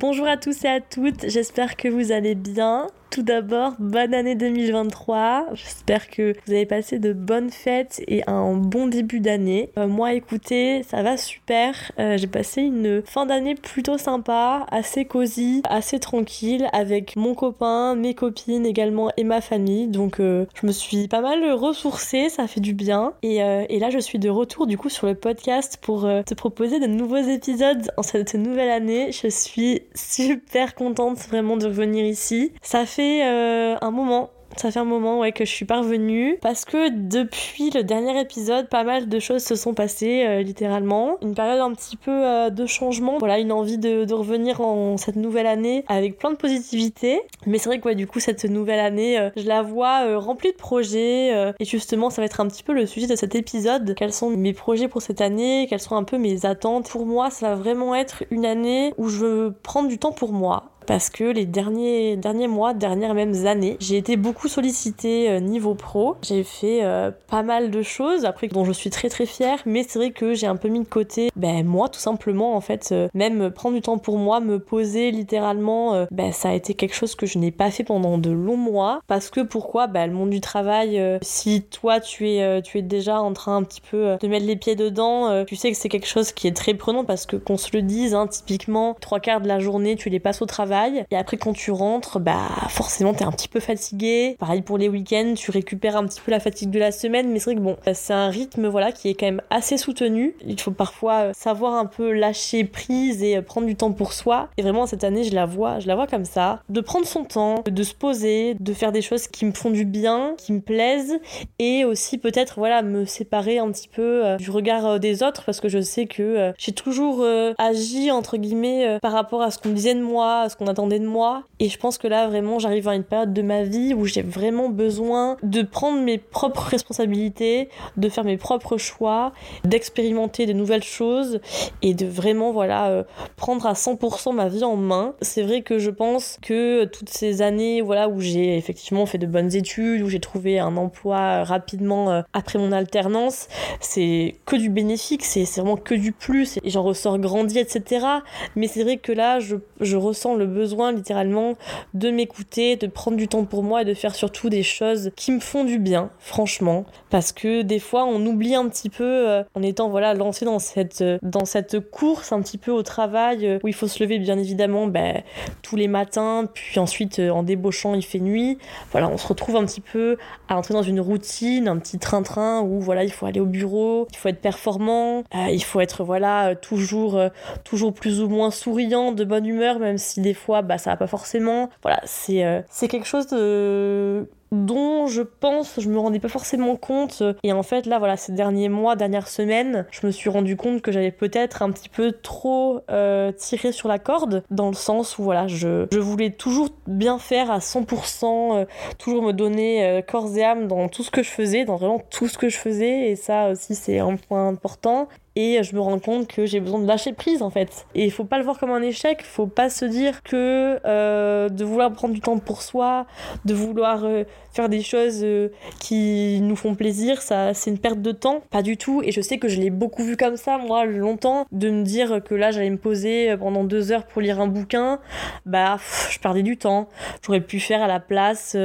Bonjour à tous et à toutes, j'espère que vous allez bien. Tout d'abord, bonne année 2023. J'espère que vous avez passé de bonnes fêtes et un bon début d'année. Euh, moi, écoutez, ça va super. Euh, j'ai passé une fin d'année plutôt sympa, assez cosy, assez tranquille avec mon copain, mes copines également et ma famille. Donc, euh, je me suis pas mal ressourcée, ça fait du bien. Et, et, là, je suis de retour du coup sur le podcast pour te proposer de nouveaux épisodes en cette nouvelle année. Je suis super contente vraiment de revenir ici. Ça fait euh, un moment ça fait un moment ouais, que je suis parvenue parce que depuis le dernier épisode, pas mal de choses se sont passées euh, littéralement. Une période un petit peu euh, de changement, voilà, une envie de, revenir en cette nouvelle année avec plein de positivité. Mais c'est vrai que ouais, du coup, cette nouvelle année, je la vois remplie de projets et justement, ça va être un petit peu le sujet de cet épisode. Quels sont mes projets pour cette année? Quelles sont un peu mes attentes? Pour moi, ça va vraiment être une année où je veux prendre du temps pour moi parce que les derniers, derniers mois, dernières mêmes années, j'ai été beaucoup sollicitée euh, niveau pro. J'ai fait euh, pas mal de choses, après dont je suis très très fière, mais c'est vrai que j'ai un peu mis de côté, ben moi tout simplement en fait, euh, même prendre du temps pour moi, me poser littéralement, ben ça a été quelque chose que je n'ai pas fait pendant de longs mois, parce que pourquoi? Ben le monde du travail, si toi tu es, tu es déjà en train un petit peu de mettre les pieds dedans, tu sais que c'est quelque chose qui est très prenant parce que qu'on se le dise, hein, typiquement trois quarts de la journée tu les passes au travail et après, quand tu rentres, bah forcément, t'es un petit peu fatigué. Pareil pour les week-ends, tu récupères un petit peu la fatigue de la semaine. Mais c'est vrai que bon, c'est un rythme voilà qui est quand même assez soutenu. Il faut parfois euh, savoir un peu lâcher prise et euh, prendre du temps pour soi. Et vraiment, cette année, je la vois, je la vois comme ça. De prendre son temps, de se poser, de faire des choses qui me font du bien, qui me plaisent. Et aussi peut-être, voilà, me séparer un petit peu euh, du regard des autres parce que je sais que j'ai toujours agi, entre guillemets, par rapport à ce qu'on disait de moi, à ce qu'on attendait de moi. Et je pense que là, vraiment, j'arrive à une période de ma vie où j'ai vraiment besoin de prendre mes propres responsabilités, de faire mes propres choix, d'expérimenter de nouvelles choses et de vraiment, voilà, euh, prendre à 100% ma vie en main. C'est vrai que je pense que toutes ces années, voilà, où j'ai effectivement fait de bonnes études, où j'ai trouvé un emploi rapidement euh, après mon alternance, c'est que du bénéfique, c'est vraiment que du plus et j'en ressors grandi, etc. Mais c'est vrai que là, je, je ressens le besoin littéralement de m'écouter, de prendre du temps pour moi et de faire surtout des choses qui me font du bien, franchement. Parce que des fois, on oublie un petit peu, euh, en étant voilà lancé dans cette, euh, dans cette course un petit peu au travail, euh, où il faut se lever bien évidemment ben, tous les matins, puis ensuite en débauchant, il fait nuit. Voilà, on se retrouve un petit peu à entrer dans une routine, un petit train-train où voilà, il faut aller au bureau, il faut être performant, il faut être voilà toujours, toujours plus ou moins souriant, de bonne humeur, même si des fois bah, ça va pas forcément. Voilà, c'est euh, c'est quelque chose de dont je pense je me rendais pas forcément compte. Et en fait là voilà ces derniers mois dernières semaines je me suis rendu compte que j'avais peut-être un petit peu trop euh, tiré sur la corde dans le sens où voilà je, je voulais toujours bien faire à 100% euh, toujours me donner corps et âme dans tout ce que je faisais dans vraiment tout ce que je faisais. Et ça aussi c'est un point important et je me rends compte que j'ai besoin de lâcher prise en fait. Et il faut pas le voir comme un échec, faut pas se dire que euh, de vouloir prendre du temps pour soi, de vouloir euh, faire des choses euh, qui nous font plaisir, ça c'est une perte de temps, pas du tout. Et je sais que je l'ai beaucoup vu comme ça moi longtemps, de me dire que là j'allais me poser pendant deux heures pour lire un bouquin, bah je perdais du temps. J'aurais pu faire à la place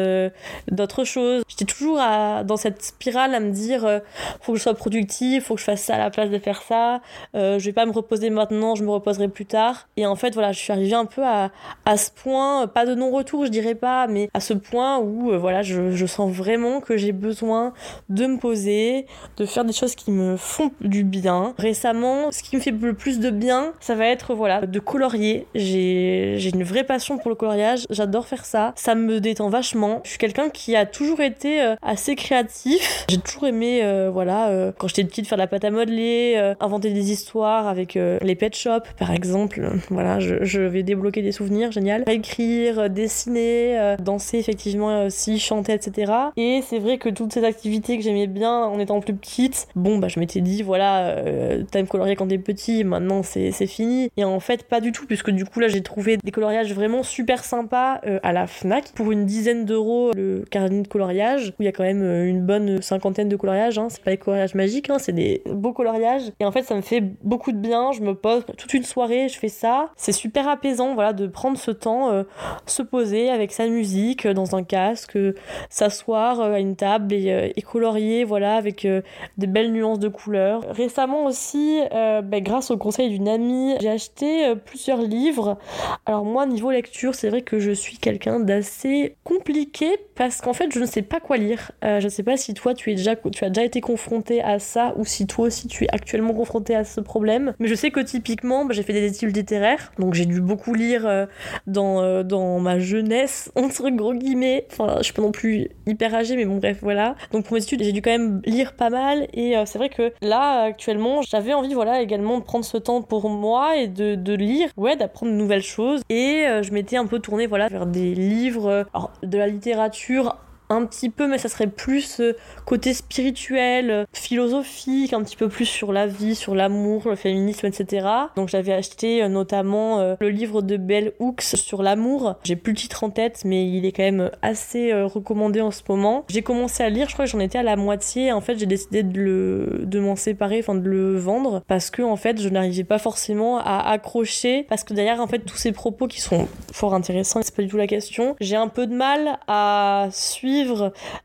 d'autres choses. J'étais toujours dans cette spirale à me dire faut que je sois productif, faut que je fasse ça à la place de faire ça, euh, je vais pas me reposer maintenant, je me reposerai plus tard. Et en fait, voilà, je suis arrivée un peu à, à ce point, pas de non-retour, je dirais pas, mais à ce point où, euh, voilà, je, je, sens vraiment que j'ai besoin de me poser, de faire des choses qui me font du bien. Récemment, ce qui me fait le plus de bien, ça va être, voilà, de colorier. J'ai une vraie passion pour le coloriage, j'adore faire ça. Ça me détend vachement. Je suis quelqu'un qui a toujours été euh, assez créatif. J'ai toujours aimé, voilà, quand j'étais petite, faire de la pâte à modeler, inventer des histoires avec euh, les pet shops, par exemple. Voilà, je, vais débloquer des souvenirs, génial. Écrire, euh, dessiner, euh, danser effectivement aussi, chanter, etc. Et c'est vrai que toutes ces activités que j'aimais bien en étant plus petite, bon, bah je m'étais dit, voilà, t'aimes colorier quand t'es petit, maintenant c'est fini. Et en fait, pas du tout, puisque du coup là j'ai trouvé des coloriages vraiment super sympas à la Fnac pour une dizaine d'euros le carnet de coloriage où il y a quand même une bonne cinquantaine de coloriages. Hein. C'est pas des coloriages magiques, hein, c'est des beaux coloriages Et en fait, ça me fait beaucoup de bien. Je me pose toute une soirée, je fais ça. C'est super apaisant, voilà, de prendre ce temps, euh, se poser avec sa musique euh, dans un casque, s'asseoir à une table et, colorier, voilà, avec des belles nuances de couleurs. Récemment aussi, bah, grâce au conseil d'une amie, j'ai acheté plusieurs livres. Alors moi, niveau lecture, c'est vrai que je suis quelqu'un d'assez compliqué parce qu'en fait, je ne sais pas quoi lire. je ne sais pas si toi, tu, tu as déjà été confronté à ça ou si toi aussi tu es actuellement confronté à ce problème. Mais je sais que typiquement, bah, j'ai fait des études littéraires, donc j'ai dû beaucoup lire euh, dans, euh, dans ma jeunesse, entre gros guillemets. Enfin, je suis pas non plus hyper âgée, mais bon, bref, voilà. Donc pour mes études, j'ai dû quand même lire pas mal. Et euh, c'est vrai que là, actuellement, j'avais envie, voilà, également de prendre ce temps pour moi et de, de lire, ouais, d'apprendre de nouvelles choses. Et je m'étais un peu tournée, voilà, vers des livres, alors, de la littérature un petit peu, mais ça serait plus euh, côté spirituel, euh, philosophique, un petit peu plus sur la vie, sur l'amour, le féminisme, etc. Donc j'avais acheté euh, notamment le livre de Bell Hooks sur l'amour. J'ai plus le titre en tête, mais il est quand même assez recommandé en ce moment. J'ai commencé à lire, je crois que j'en étais à la moitié. En fait, j'ai décidé de, le, de m'en séparer, enfin de le vendre, parce que en fait, je n'arrivais pas forcément à accrocher, parce que derrière, en fait, tous ces propos qui sont fort intéressants, c'est pas du tout la question. J'ai un peu de mal à suivre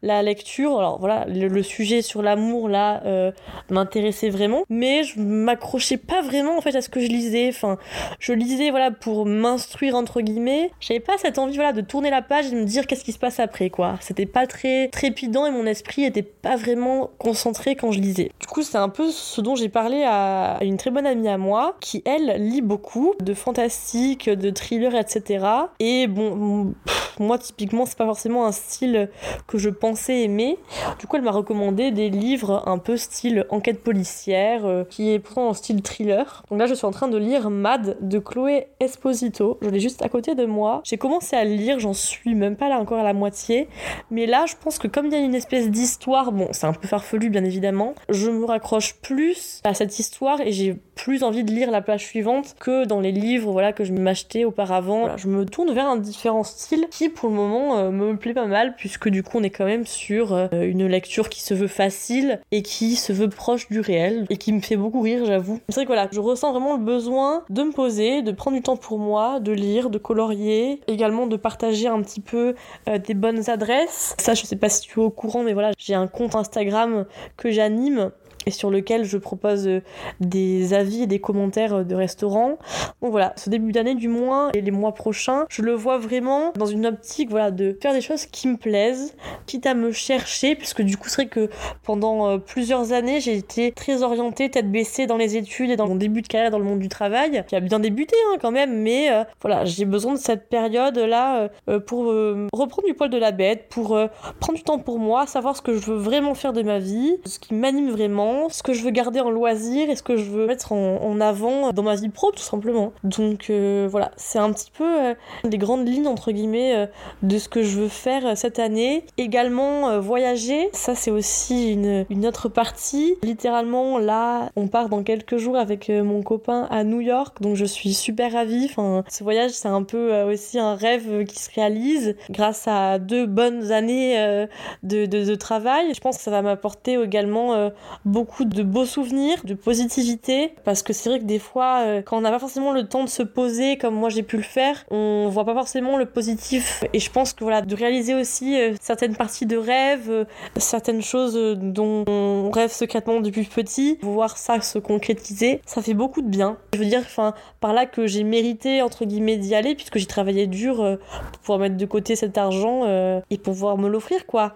la lecture. Alors voilà, le, sujet sur l'amour là euh, m'intéressait vraiment, mais je m'accrochais pas vraiment en fait à ce que je lisais. Enfin, je lisais voilà pour m'instruire entre guillemets. J'avais pas cette envie voilà de tourner la page et de me dire qu'est-ce qui se passe après quoi. C'était pas très trépidant et mon esprit était pas vraiment concentré quand je lisais. Du coup, c'est un peu ce dont j'ai parlé à une très bonne amie à moi qui elle lit beaucoup de fantastique, de thriller, etc. Et bon, moi typiquement c'est pas forcément un style que je pensais aimer. Du coup, elle m'a recommandé des livres un peu style enquête policière, euh, qui est pourtant en style thriller. Donc là, je suis en train de lire Mad de Chloé Esposito. Je l'ai juste à côté de moi. J'ai commencé à le lire, j'en suis même pas là encore à la moitié. Mais là, je pense que comme il y a une espèce d'histoire, bon, c'est un peu farfelu bien évidemment, je me raccroche plus à cette histoire et j'ai plus envie de lire la page suivante que dans les livres voilà que je m'achetais auparavant. je me tourne vers un différent style qui pour le moment euh, me plaît pas mal puisque du coup on est quand même sur euh, une lecture qui se veut facile et qui se veut proche du réel et qui me fait beaucoup rire j'avoue. C'est vrai que voilà, je ressens vraiment le besoin de me poser, de prendre du temps pour moi, de lire, de colorier, également de partager un petit peu euh, des bonnes adresses. Ça je sais pas si tu es au courant mais voilà, j'ai un compte Instagram que j'anime et sur lequel je propose euh, des avis et des commentaires euh, de restaurants. Donc voilà, ce début d'année du moins et les mois prochains, je le vois vraiment dans une optique voilà de faire des choses qui me plaisent, quitte à me chercher puisque du coup c'est vrai que pendant euh, plusieurs années, j'ai été très orientée tête baissée dans les études et dans mon début de carrière dans le monde du travail, qui a bien débuté hein, quand même, mais voilà, j'ai besoin de cette période là pour reprendre du poil de la bête, pour prendre du temps pour moi, savoir ce que je veux vraiment faire de ma vie, ce qui m'anime vraiment ce que je veux garder en loisir et ce que je veux mettre en, avant dans ma vie pro tout simplement. Donc euh, voilà, c'est un petit peu euh, des grandes lignes entre guillemets euh, de ce que je veux faire cette année. Également voyager, ça c'est aussi une, autre partie. Littéralement là, on part dans quelques jours avec mon copain à New York, donc je suis super ravie. Enfin, ce voyage c'est un peu aussi un rêve qui se réalise grâce à deux bonnes années de, de, de travail. Je pense que ça va m'apporter également beaucoup de beaux souvenirs, de positivité, parce que c'est vrai que des fois, euh, quand on n'a pas forcément le temps de se poser comme moi j'ai pu le faire, on voit pas forcément le positif. Et je pense que voilà, de réaliser aussi euh, certaines parties de rêve, euh, certaines choses dont on rêve secrètement depuis petit, voir ça se concrétiser, ça fait beaucoup de bien. Je veux dire, enfin, par là que j'ai mérité entre guillemets d'y aller, puisque j'ai travaillé dur pour pouvoir mettre de côté cet argent et pouvoir me l'offrir, quoi.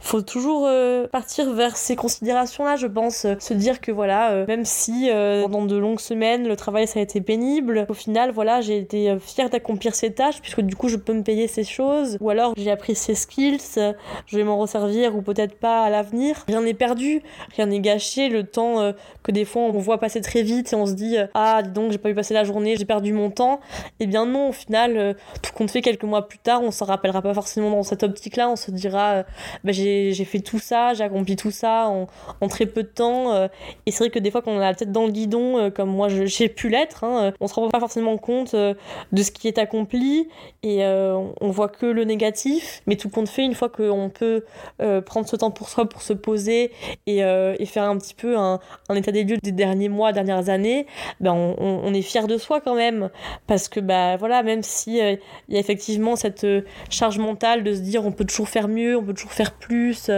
Faut toujours partir vers ces considérations-là, je pense se dire que voilà, euh, même si euh, pendant de longues semaines le travail ça a été pénible, au final voilà, j'ai été euh, fière d'accomplir ces tâches puisque du coup je peux me payer ces choses ou alors j'ai appris ces skills, je vais m'en resservir ou peut-être pas à l'avenir. Rien n'est perdu, rien n'est gâché, le temps que des fois on voit passer très vite et on se dit ah dis donc j'ai pas pu passer la journée, j'ai perdu mon temps. Et eh bien non, au final tout compte fait quelques mois plus tard, on s'en rappellera pas forcément dans cette optique là, on se dira bah, j'ai fait tout ça, j'ai accompli tout ça en, en très peu de temps. Euh, et c'est vrai que des fois, quand on a la tête dans le guidon, euh, comme moi j'ai pu l'être, hein, on se rend pas forcément compte de ce qui est accompli et on voit que le négatif. Mais tout compte fait, une fois qu'on peut prendre ce temps pour soi, pour se poser et, faire un petit peu un, état des lieux des derniers mois, dernières années, ben on, est fier de soi quand même. Parce que, bah voilà, même si il y a effectivement cette charge mentale de se dire on peut toujours faire mieux, on peut toujours faire plus,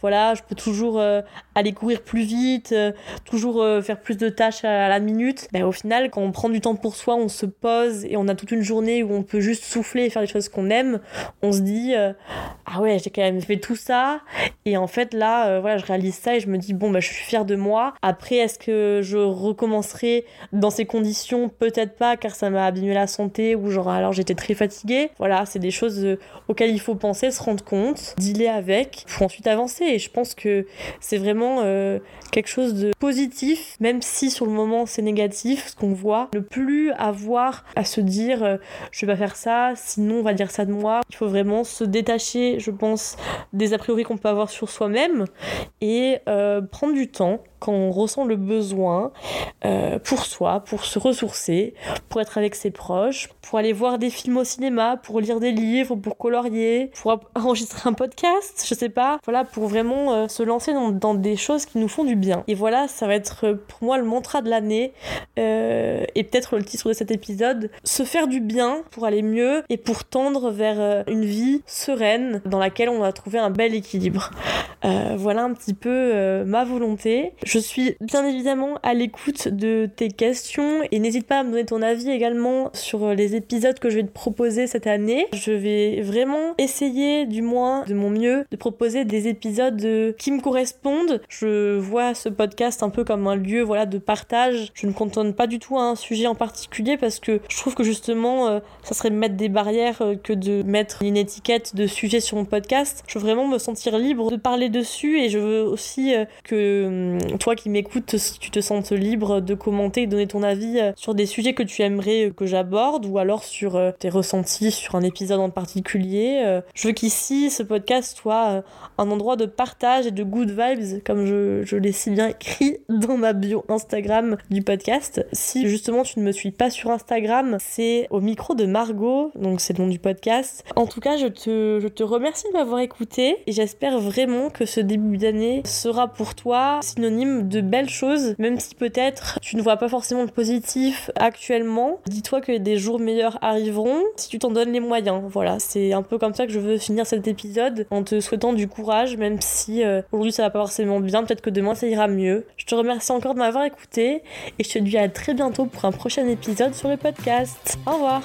voilà, je peux toujours euh, aller courir plus vite, euh, toujours euh, faire plus de tâches à, la minute. Ben, au final, quand on prend du temps pour soi, on se pose et on a toute une journée où on peut juste souffler et faire les choses qu'on aime, on se dit ah ouais, j'ai quand même fait tout ça. Et en fait, là, voilà, je réalise ça et je me dis bon, bah, je suis fière de moi. Après, est-ce que je recommencerai dans ces conditions? Peut-être pas, car ça m'a abîmé la santé ou genre alors j'étais très fatiguée. Voilà, c'est des choses auxquelles il faut penser, se rendre compte, dealer avec, pour ensuite avancer. Et je pense que c'est vraiment euh, quelque chose de positif, même si sur le moment c'est négatif, ce qu'on voit. Ne plus avoir à se dire euh, je vais pas faire ça, sinon on va dire ça de moi. Il faut vraiment se détacher, je pense, des a priori qu'on peut avoir sur soi-même et euh, prendre du temps quand on ressent le besoin euh, pour soi, pour se ressourcer, pour être avec ses proches, pour aller voir des films au cinéma, pour lire des livres, pour colorier, pour enregistrer un podcast, je sais pas, voilà, pour vraiment se lancer dans, des choses qui nous font du bien. Et voilà, ça va être pour moi le mantra de l'année euh, et peut-être le titre de cet épisode, se faire du bien pour aller mieux et pour tendre vers une vie sereine dans laquelle on va trouver un bel équilibre. voilà un petit peu ma volonté. Je suis bien évidemment à l'écoute de tes questions et n'hésite pas à me donner ton avis également sur les épisodes que je vais te proposer cette année. Je vais vraiment essayer du moins de mon mieux de proposer des épisodes qui me correspondent. Je vois ce podcast un peu comme un lieu voilà de partage. Je ne contonne pas du tout à un sujet en particulier parce que je trouve que justement euh, ça serait mettre des barrières euh, que de mettre une étiquette de sujet sur mon podcast. Je veux vraiment me sentir libre de parler dessus et je veux aussi euh, que hum, toi qui m'écoutes, tu te sens libre de commenter et donner ton avis sur des sujets que tu aimerais que j'aborde ou alors sur tes ressentis sur un épisode en particulier. Je veux qu'ici, ce podcast soit un endroit de partage et de good vibes, comme je, je l'ai si bien écrit dans ma bio Instagram du podcast. Si justement tu ne me suis pas sur Instagram, c'est au micro de Margot, donc c'est le nom du podcast. En tout cas, je te, je te remercie de m'avoir écouté et j'espère vraiment que ce début d'année sera pour toi synonyme de belles choses, même si peut-être tu ne vois pas forcément le positif actuellement. Dis-toi que des jours meilleurs arriveront si tu t'en donnes les moyens. Voilà, c'est un peu comme ça que je veux finir cet épisode en te souhaitant du courage, même si euh, aujourd'hui ça va pas forcément bien, peut-être que demain ça ira mieux. Je te remercie encore de m'avoir écouté et je te dis à très bientôt pour un prochain épisode sur le podcast. Au revoir